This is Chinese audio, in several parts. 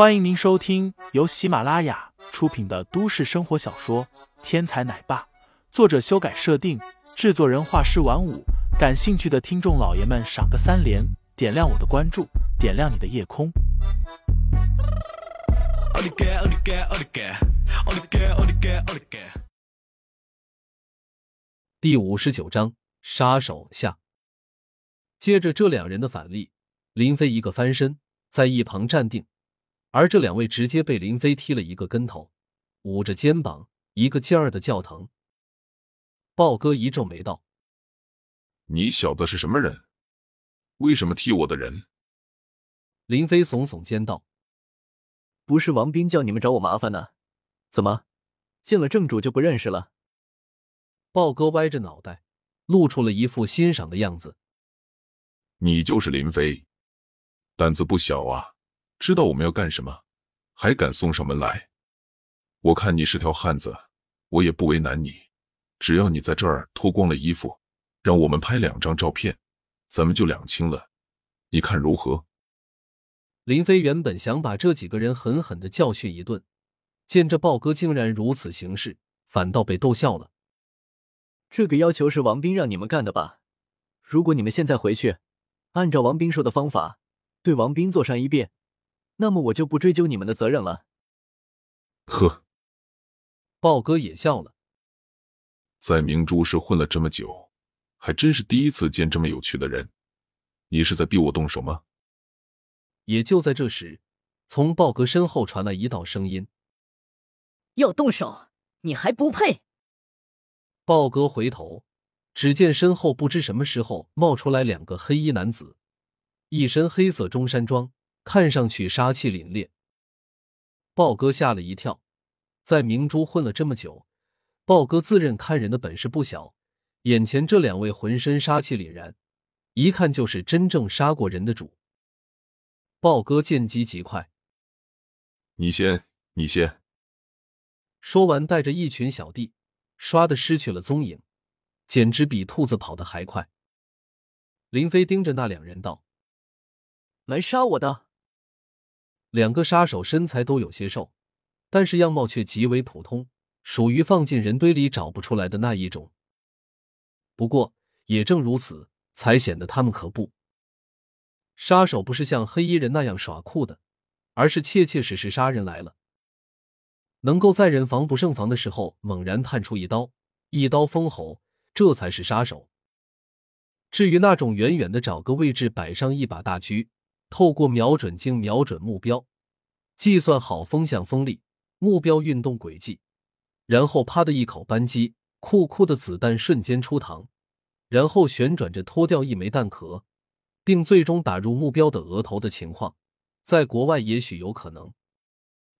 欢迎您收听由喜马拉雅出品的都市生活小说《天才奶爸》，作者修改设定，制作人画师晚舞。感兴趣的听众老爷们，赏个三连，点亮我的关注，点亮你的夜空。第五十九章杀手下。接着这两人的反例，林飞一个翻身，在一旁站定。而这两位直接被林飞踢了一个跟头，捂着肩膀，一个劲儿的叫疼。豹哥一皱眉道：“你小子是什么人？为什么踢我的人？”林飞耸耸肩道：“不是王斌叫你们找我麻烦呢？怎么，见了正主就不认识了？”豹哥歪着脑袋，露出了一副欣赏的样子：“你就是林飞，胆子不小啊！”知道我们要干什么，还敢送上门来？我看你是条汉子，我也不为难你。只要你在这儿脱光了衣服，让我们拍两张照片，咱们就两清了。你看如何？林飞原本想把这几个人狠狠的教训一顿，见这豹哥竟然如此行事，反倒被逗笑了。这个要求是王斌让你们干的吧？如果你们现在回去，按照王斌说的方法，对王斌做上一遍。那么我就不追究你们的责任了。呵，豹哥也笑了，在明珠市混了这么久，还真是第一次见这么有趣的人。你是在逼我动手吗？也就在这时，从豹哥身后传来一道声音：“要动手，你还不配！”豹哥回头，只见身后不知什么时候冒出来两个黑衣男子，一身黑色中山装。看上去杀气凛冽，豹哥吓了一跳。在明珠混了这么久，豹哥自认看人的本事不小。眼前这两位浑身杀气凛然，一看就是真正杀过人的主。豹哥见机极快，你先，你先。说完，带着一群小弟，唰的失去了踪影，简直比兔子跑得还快。林飞盯着那两人道：“来杀我的！”两个杀手身材都有些瘦，但是样貌却极为普通，属于放进人堆里找不出来的那一种。不过也正如此，才显得他们可怖。杀手不是像黑衣人那样耍酷的，而是切切实实杀人来了。能够在人防不胜防的时候猛然探出一刀，一刀封喉，这才是杀手。至于那种远远的找个位置摆上一把大狙。透过瞄准镜瞄准目标，计算好风向、风力、目标运动轨迹，然后啪的一口扳机，酷酷的子弹瞬间出膛，然后旋转着脱掉一枚弹壳，并最终打入目标的额头的情况，在国外也许有可能，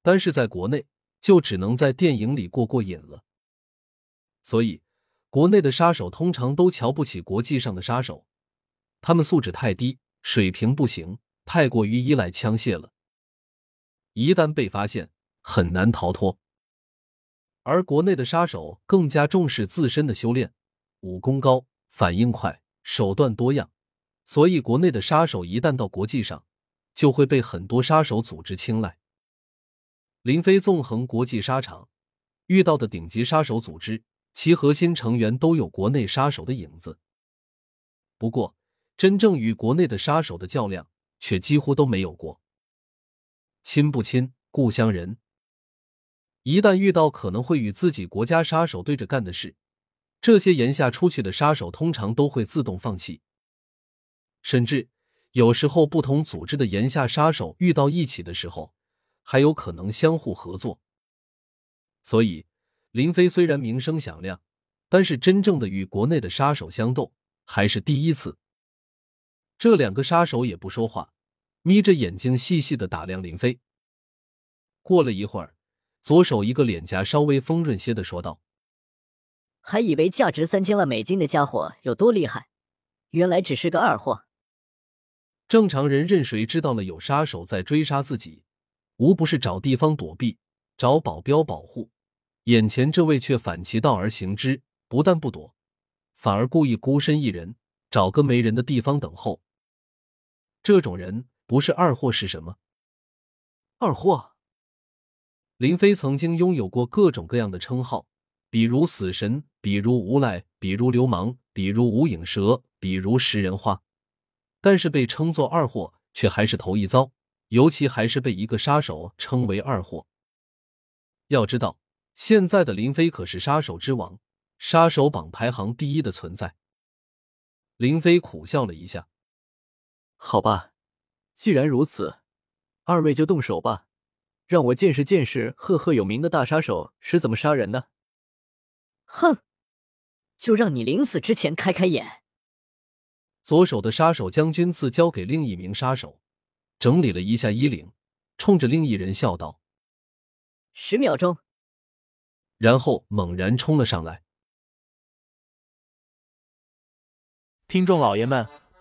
但是在国内就只能在电影里过过瘾了。所以，国内的杀手通常都瞧不起国际上的杀手，他们素质太低，水平不行。太过于依赖枪械了，一旦被发现，很难逃脱。而国内的杀手更加重视自身的修炼，武功高，反应快，手段多样，所以国内的杀手一旦到国际上，就会被很多杀手组织青睐。林飞纵横国际沙场，遇到的顶级杀手组织，其核心成员都有国内杀手的影子。不过，真正与国内的杀手的较量。却几乎都没有过。亲不亲，故乡人。一旦遇到可能会与自己国家杀手对着干的事，这些言下出去的杀手通常都会自动放弃。甚至有时候，不同组织的言下杀手遇到一起的时候，还有可能相互合作。所以，林飞虽然名声响亮，但是真正的与国内的杀手相斗还是第一次。这两个杀手也不说话，眯着眼睛细细的打量林飞。过了一会儿，左手一个脸颊稍微丰润些的说道：“还以为价值三千万美金的家伙有多厉害，原来只是个二货。正常人任谁知道了有杀手在追杀自己，无不是找地方躲避，找保镖保护。眼前这位却反其道而行之，不但不躲，反而故意孤身一人，找个没人的地方等候。”这种人不是二货是什么？二货。林飞曾经拥有过各种各样的称号，比如死神，比如无赖，比如流氓，比如无影蛇，比如食人花。但是被称作二货却还是头一遭，尤其还是被一个杀手称为二货。要知道，现在的林飞可是杀手之王，杀手榜排行第一的存在。林飞苦笑了一下，好吧，既然如此，二位就动手吧，让我见识见识赫赫有名的大杀手是怎么杀人的。哼，就让你临死之前开开眼。左手的杀手将军刺交给另一名杀手，整理了一下衣领，冲着另一人笑道。十秒钟，然后猛然冲了上来。听众老爷们，